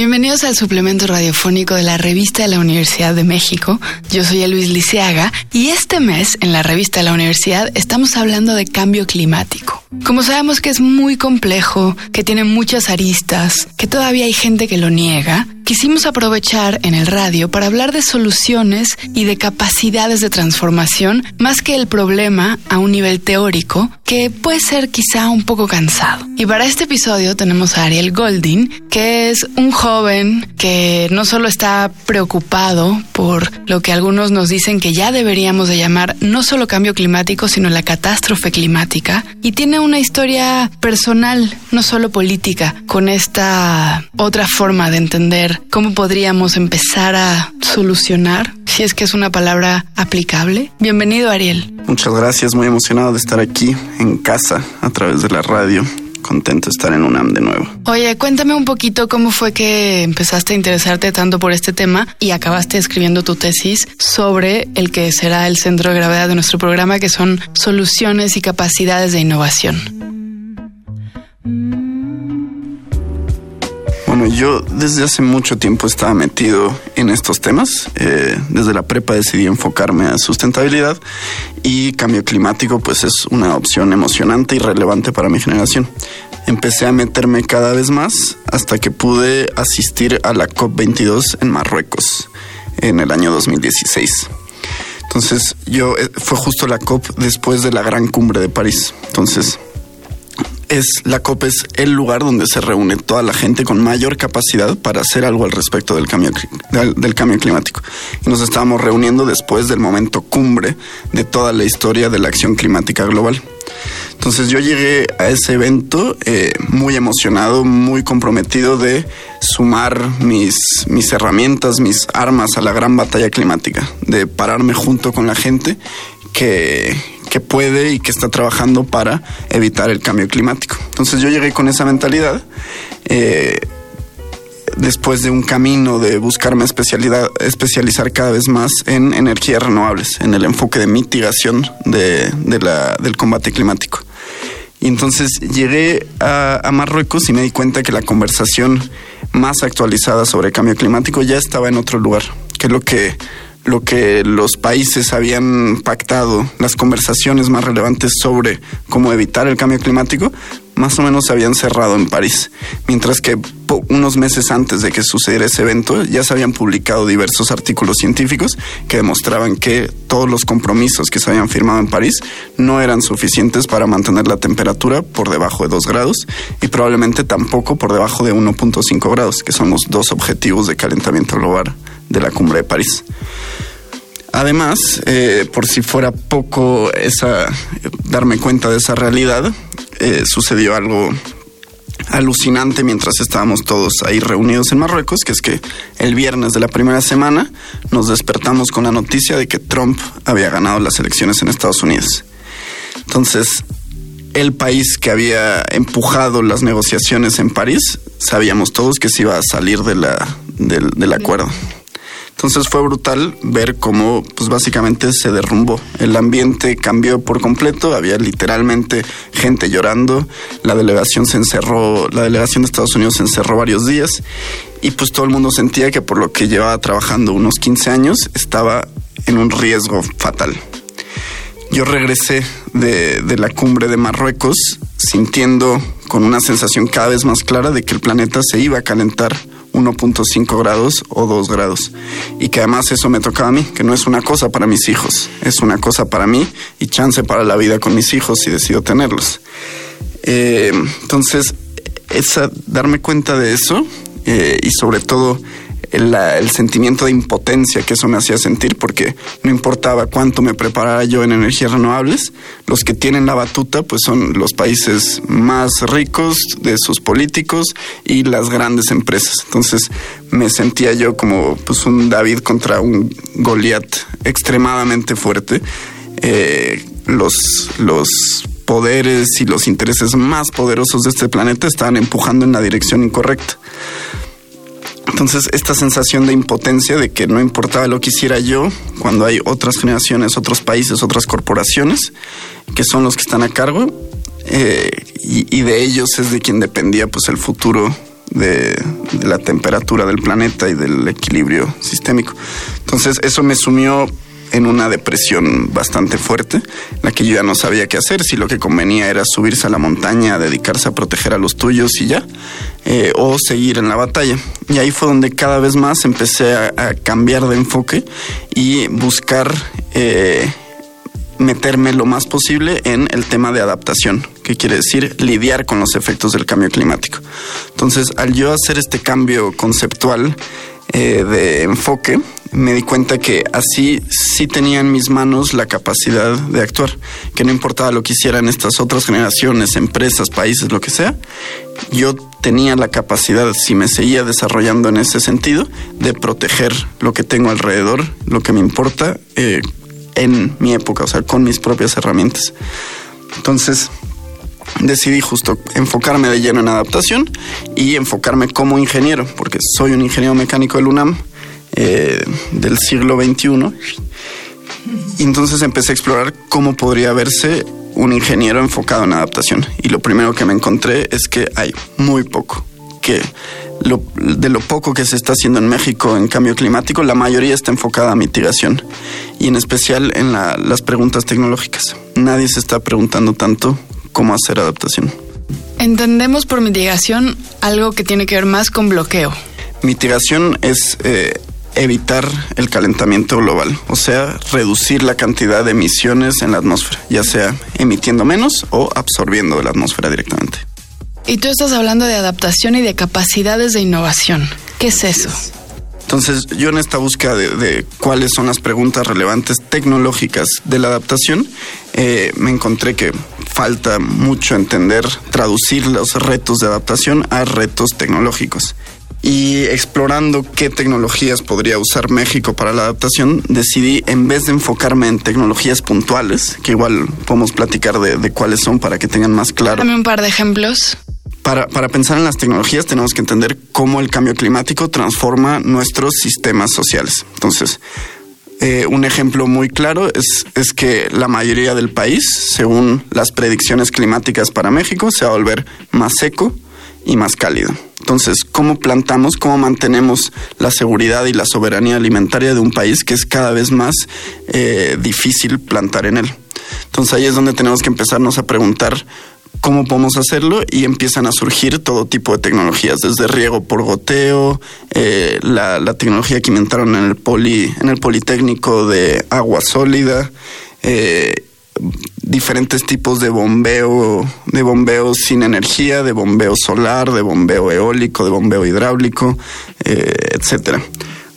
Bienvenidos al suplemento radiofónico de la revista de la Universidad de México. Yo soy Luis Liceaga y este mes en la revista de la universidad estamos hablando de cambio climático. Como sabemos que es muy complejo, que tiene muchas aristas, que todavía hay gente que lo niega, quisimos aprovechar en el radio para hablar de soluciones y de capacidades de transformación más que el problema a un nivel teórico que puede ser quizá un poco cansado. Y para este episodio tenemos a Ariel Golding, que es un joven que no solo está preocupado por lo que algunos nos dicen que ya deberíamos de llamar no solo cambio climático, sino la catástrofe climática, y tiene una historia personal, no solo política, con esta otra forma de entender cómo podríamos empezar a solucionar, si es que es una palabra aplicable. Bienvenido, Ariel. Muchas gracias, muy emocionado de estar aquí en casa a través de la radio contento de estar en UNAM de nuevo. Oye, cuéntame un poquito cómo fue que empezaste a interesarte tanto por este tema y acabaste escribiendo tu tesis sobre el que será el centro de gravedad de nuestro programa, que son soluciones y capacidades de innovación. Yo desde hace mucho tiempo estaba metido en estos temas. Eh, desde la prepa decidí enfocarme a sustentabilidad y cambio climático, pues es una opción emocionante y relevante para mi generación. Empecé a meterme cada vez más hasta que pude asistir a la COP22 en Marruecos en el año 2016. Entonces, yo eh, fue justo la COP después de la gran cumbre de París. Entonces, es la COP es el lugar donde se reúne toda la gente con mayor capacidad para hacer algo al respecto del cambio, del, cambio climático. Y nos estábamos reuniendo después del momento cumbre de toda la historia de la acción climática global. Entonces yo llegué a ese evento eh, muy emocionado, muy comprometido de sumar mis, mis herramientas, mis armas a la gran batalla climática, de pararme junto con la gente que, que puede y que está trabajando para evitar el cambio climático. Entonces yo llegué con esa mentalidad. Eh, después de un camino de buscarme especialidad, especializar cada vez más en energías renovables, en el enfoque de mitigación del combate climático. Y entonces llegué a, a, Marruecos y me di cuenta que la conversación más actualizada sobre cambio climático ya estaba en otro lugar, que es lo que lo que los países habían pactado, las conversaciones más relevantes sobre cómo evitar el cambio climático, más o menos se habían cerrado en París. Mientras que unos meses antes de que sucediera ese evento ya se habían publicado diversos artículos científicos que demostraban que todos los compromisos que se habían firmado en París no eran suficientes para mantener la temperatura por debajo de 2 grados y probablemente tampoco por debajo de 1.5 grados, que son los dos objetivos de calentamiento global de la cumbre de París. Además, eh, por si fuera poco esa darme cuenta de esa realidad, eh, sucedió algo alucinante mientras estábamos todos ahí reunidos en Marruecos, que es que el viernes de la primera semana nos despertamos con la noticia de que Trump había ganado las elecciones en Estados Unidos. Entonces, el país que había empujado las negociaciones en París, sabíamos todos que se iba a salir del acuerdo. Entonces fue brutal ver cómo, pues básicamente se derrumbó. El ambiente cambió por completo, había literalmente gente llorando, la delegación se encerró, la delegación de Estados Unidos se encerró varios días y pues todo el mundo sentía que por lo que llevaba trabajando unos 15 años estaba en un riesgo fatal. Yo regresé de, de la cumbre de Marruecos sintiendo con una sensación cada vez más clara de que el planeta se iba a calentar 1.5 grados o 2 grados. Y que además eso me tocaba a mí, que no es una cosa para mis hijos, es una cosa para mí y chance para la vida con mis hijos si decido tenerlos. Eh, entonces, esa, darme cuenta de eso eh, y sobre todo el, sentimiento de impotencia que eso me hacía sentir, porque no importaba cuánto me preparara yo en energías renovables, los que tienen la batuta pues son los países más ricos de sus políticos y las grandes empresas. Entonces me sentía yo como pues un David contra un Goliat extremadamente fuerte. Eh, los, los poderes y los intereses más poderosos de este planeta estaban empujando en la dirección incorrecta. Entonces, esta sensación de impotencia, de que no importaba lo que hiciera yo, cuando hay otras generaciones, otros países, otras corporaciones, que son los que están a cargo, eh, y, de ellos es de quien dependía pues el futuro de, la temperatura del planeta y del equilibrio sistémico. Entonces eso me sumió en una depresión bastante fuerte, la que yo ya no sabía qué hacer, si lo que convenía era subirse a la montaña, dedicarse a proteger a los tuyos y ya, eh, o seguir en la batalla. Y ahí fue donde cada vez más empecé a, cambiar de enfoque y buscar eh, meterme lo más posible en el tema de adaptación, que quiere decir lidiar con los efectos del cambio climático. Entonces, al yo hacer este cambio conceptual eh, de enfoque, me di cuenta que así sí tenía en mis manos la capacidad de actuar, que no importaba lo que hicieran estas otras generaciones, empresas, países, lo que sea, yo tenía la capacidad, si me seguía desarrollando en ese sentido, de proteger lo que tengo alrededor, lo que me importa, eh, en mi época, o sea, con mis propias herramientas. Entonces, decidí justo enfocarme de lleno en adaptación y enfocarme como ingeniero, porque soy un ingeniero mecánico del UNAM eh, del siglo XXI. Y entonces empecé a explorar cómo podría verse un ingeniero enfocado en adaptación. Y lo primero que me encontré es que hay muy poco, que de lo poco que se está haciendo en México en cambio climático, la mayoría está enfocada a mitigación y en especial en las preguntas tecnológicas. Nadie se está preguntando tanto cómo hacer adaptación. Entendemos por mitigación algo que tiene que ver más con bloqueo. Mitigación es eh, evitar el calentamiento global, o sea, reducir la cantidad de emisiones en la atmósfera, ya sea emitiendo menos o absorbiendo de la atmósfera directamente. Y tú estás hablando de adaptación y de capacidades de innovación. ¿Qué es eso? Entonces, yo en esta búsqueda de, cuáles son las preguntas relevantes tecnológicas de la adaptación, eh, me encontré que falta mucho entender, traducir los retos de adaptación a retos tecnológicos. Y explorando qué tecnologías podría usar México para la adaptación, decidí, en vez de enfocarme en tecnologías puntuales, que igual podemos platicar de, de cuáles son para que tengan más claro. Dame un par de ejemplos para, para, pensar en las tecnologías tenemos que entender cómo el cambio climático transforma nuestros sistemas sociales. Entonces, eh, un ejemplo muy claro es, es que la mayoría del país, según las predicciones climáticas para México, se va a volver más seco y más cálido. Entonces, ¿cómo plantamos, cómo mantenemos la seguridad y la soberanía alimentaria de un país que es cada vez más eh, difícil plantar en él? Entonces ahí es donde tenemos que empezarnos a preguntar cómo podemos hacerlo y empiezan a surgir todo tipo de tecnologías, desde riego por goteo, eh, la, tecnología que inventaron en el, poli, en el Politécnico de agua sólida, eh, diferentes tipos de bombeo, de bombeo sin energía, de bombeo solar, de bombeo eólico, de bombeo hidráulico, eh, etcétera.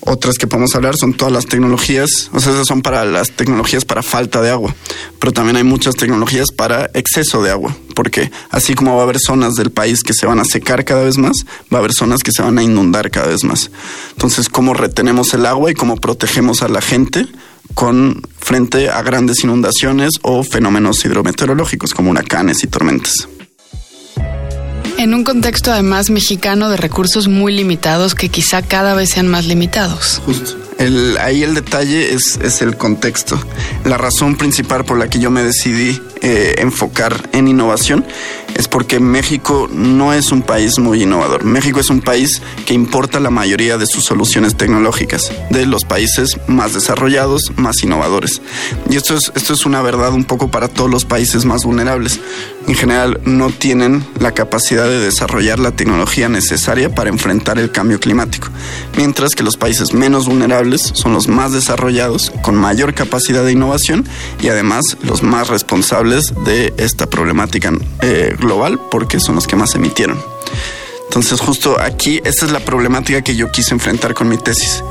Otras que podemos hablar son todas las tecnologías, o sea, esas son para las tecnologías para falta de agua, pero también hay muchas tecnologías para exceso de agua, porque así como va a haber zonas del país que se van a secar cada vez más, va a haber zonas que se van a inundar cada vez más. Entonces, ¿cómo retenemos el agua y cómo protegemos a la gente con frente a grandes inundaciones o fenómenos hidrometeorológicos como huracanes y tormentas? En un contexto además mexicano de recursos muy limitados que quizá cada vez sean más limitados. Justo. El, ahí el detalle es, es, el contexto. La razón principal por la que yo me decidí eh, enfocar en innovación es porque México no es un país muy innovador. México es un país que importa la mayoría de sus soluciones tecnológicas de los países más desarrollados, más innovadores. Y esto es, esto es una verdad un poco para todos los países más vulnerables. En general no tienen la capacidad de desarrollar la tecnología necesaria para enfrentar el cambio climático, mientras que los países menos vulnerables son los más desarrollados, con mayor capacidad de innovación y además los más responsables de esta problemática eh, global porque son los que más emitieron. Entonces justo aquí, esta es la problemática que yo quise enfrentar con mi tesis,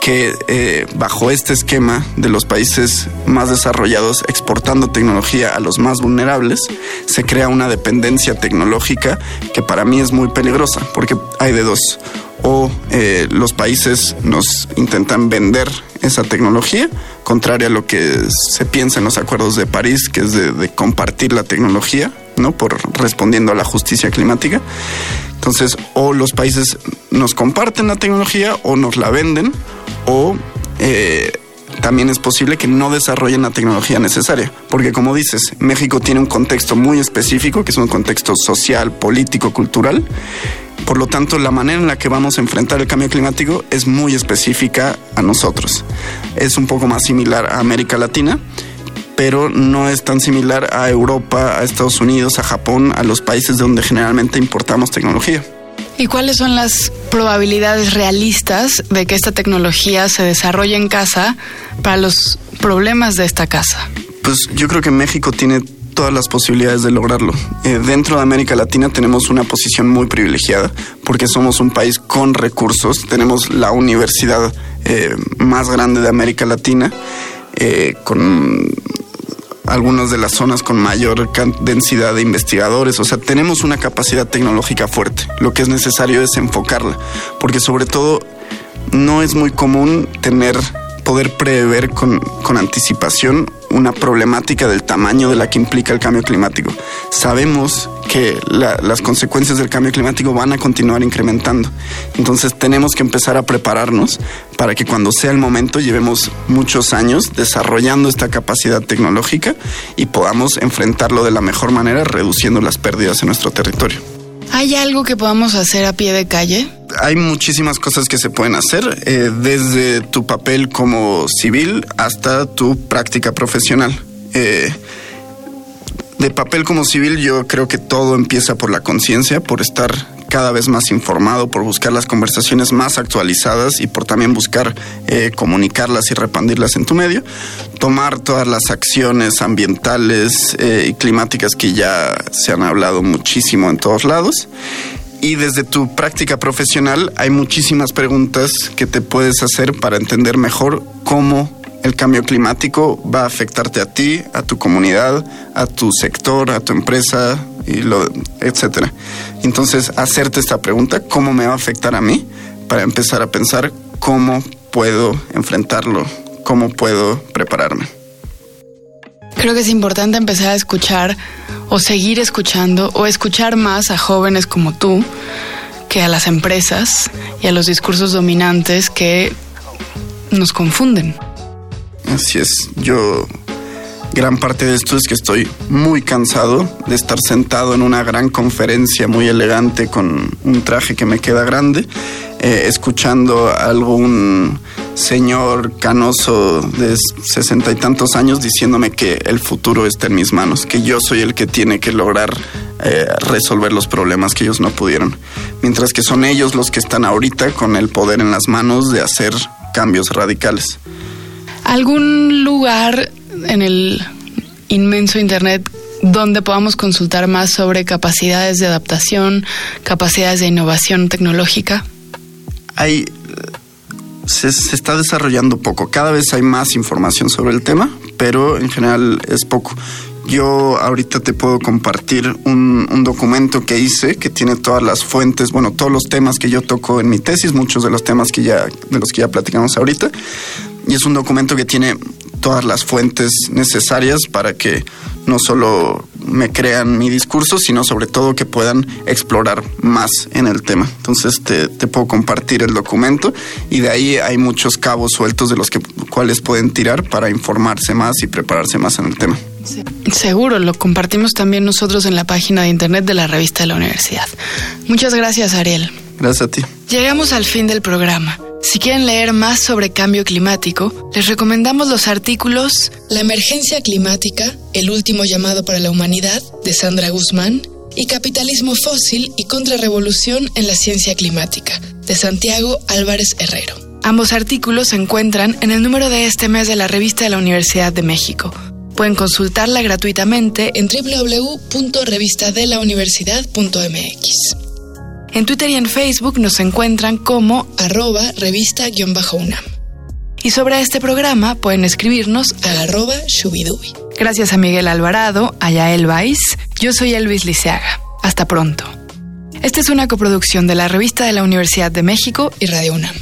que eh, bajo este esquema de los países más desarrollados exportando tecnología a los más vulnerables, se crea una dependencia tecnológica que para mí es muy peligrosa, porque hay de dos. O eh, los países nos intentan vender esa tecnología, contraria a lo que se piensa en los acuerdos de París, que es de compartir la tecnología ¿no? Por respondiendo a la justicia climática. Entonces, o los países nos comparten la tecnología o nos la venden o eh, también es posible que no desarrollen la tecnología necesaria. Porque como dices, México tiene un contexto muy específico, que es un contexto social, político, cultural. Por lo tanto, la manera en la que vamos a enfrentar el cambio climático es muy específica a nosotros. Es un poco más similar a América Latina, pero no es tan similar a Europa, a Estados Unidos, a Japón, a los países donde generalmente importamos tecnología. ¿Y cuáles son las probabilidades realistas de que esta tecnología se desarrolle en casa para los problemas de esta casa? Pues yo creo que México tiene todas las posibilidades de lograrlo. Eh, dentro de América Latina tenemos una posición muy privilegiada porque somos un país con recursos, tenemos la universidad eh, más grande de América Latina, eh, con algunas de las zonas con mayor densidad de investigadores. O sea, tenemos una capacidad tecnológica fuerte. Lo que es necesario es enfocarla, porque sobre todo no es muy común tener poder prever con, con anticipación una problemática del tamaño de la que implica el cambio climático. Sabemos que las consecuencias del cambio climático van a continuar incrementando. Entonces tenemos que empezar a prepararnos para que cuando sea el momento llevemos muchos años desarrollando esta capacidad tecnológica y podamos enfrentarlo de la mejor manera reduciendo las pérdidas en nuestro territorio. ¿Hay algo que podamos hacer a pie de calle? Hay muchísimas cosas que se pueden hacer, eh, desde tu papel como civil hasta tu práctica profesional. Eh, de papel como civil yo creo que todo empieza por la conciencia, por estar cada vez más informado, por buscar las conversaciones más actualizadas y por también buscar eh, comunicarlas y repandirlas en tu medio, tomar todas las acciones ambientales eh, y climáticas que ya se han hablado muchísimo en todos lados. Y desde tu práctica profesional hay muchísimas preguntas que te puedes hacer para entender mejor cómo el cambio climático va a afectarte a ti, a tu comunidad, a tu sector, a tu empresa, y lo, etcétera. Entonces, hacerte esta pregunta, ¿cómo me va a afectar a mí? Para empezar a pensar cómo puedo enfrentarlo, cómo puedo prepararme. Creo que es importante empezar a escuchar o seguir escuchando o escuchar más a jóvenes como tú que a las empresas y a los discursos dominantes que nos confunden. Así es, yo gran parte de esto es que estoy muy cansado de estar sentado en una gran conferencia muy elegante con un traje que me queda grande, eh, escuchando a algún señor canoso de sesenta y tantos años diciéndome que el futuro está en mis manos, que yo soy el que tiene que lograr eh, resolver los problemas que ellos no pudieron, mientras que son ellos los que están ahorita con el poder en las manos de hacer cambios radicales. ¿Algún lugar en el inmenso Internet donde podamos consultar más sobre capacidades de adaptación, capacidades de innovación tecnológica? Hay, se, está desarrollando poco. Cada vez hay más información sobre el tema, pero en general es poco. Yo ahorita te puedo compartir un, un, documento que hice que tiene todas las fuentes, bueno, todos los temas que yo toco en mi tesis, muchos de los temas que ya, de los que ya platicamos ahorita. Y es un documento que tiene todas las fuentes necesarias para que no solo me crean mi discurso, sino sobre todo que puedan explorar más en el tema. Entonces te, puedo compartir el documento y de ahí hay muchos cabos sueltos de los que, cuales pueden tirar para informarse más y prepararse más en el tema. Seguro, lo compartimos también nosotros en la página de internet de la revista de la universidad. Muchas gracias, Ariel. Gracias a ti. Llegamos al fin del programa. Si quieren leer más sobre cambio climático, les recomendamos los artículos La emergencia climática, el último llamado para la humanidad, de Sandra Guzmán, y Capitalismo fósil y contrarrevolución en la ciencia climática, de Santiago Álvarez Herrero. Ambos artículos se encuentran en el número de este mes de la revista de la Universidad de México. Pueden consultarla gratuitamente en www.revistadelauniversidad.mx. En Twitter y en Facebook nos encuentran como arroba revista-unam. Y sobre este programa pueden escribirnos a arroba shubidubi. Gracias a Miguel Alvarado, a Yael yo soy Elvis Liceaga. Hasta pronto. Esta es una coproducción de la Revista de la Universidad de México y Radio UNAM.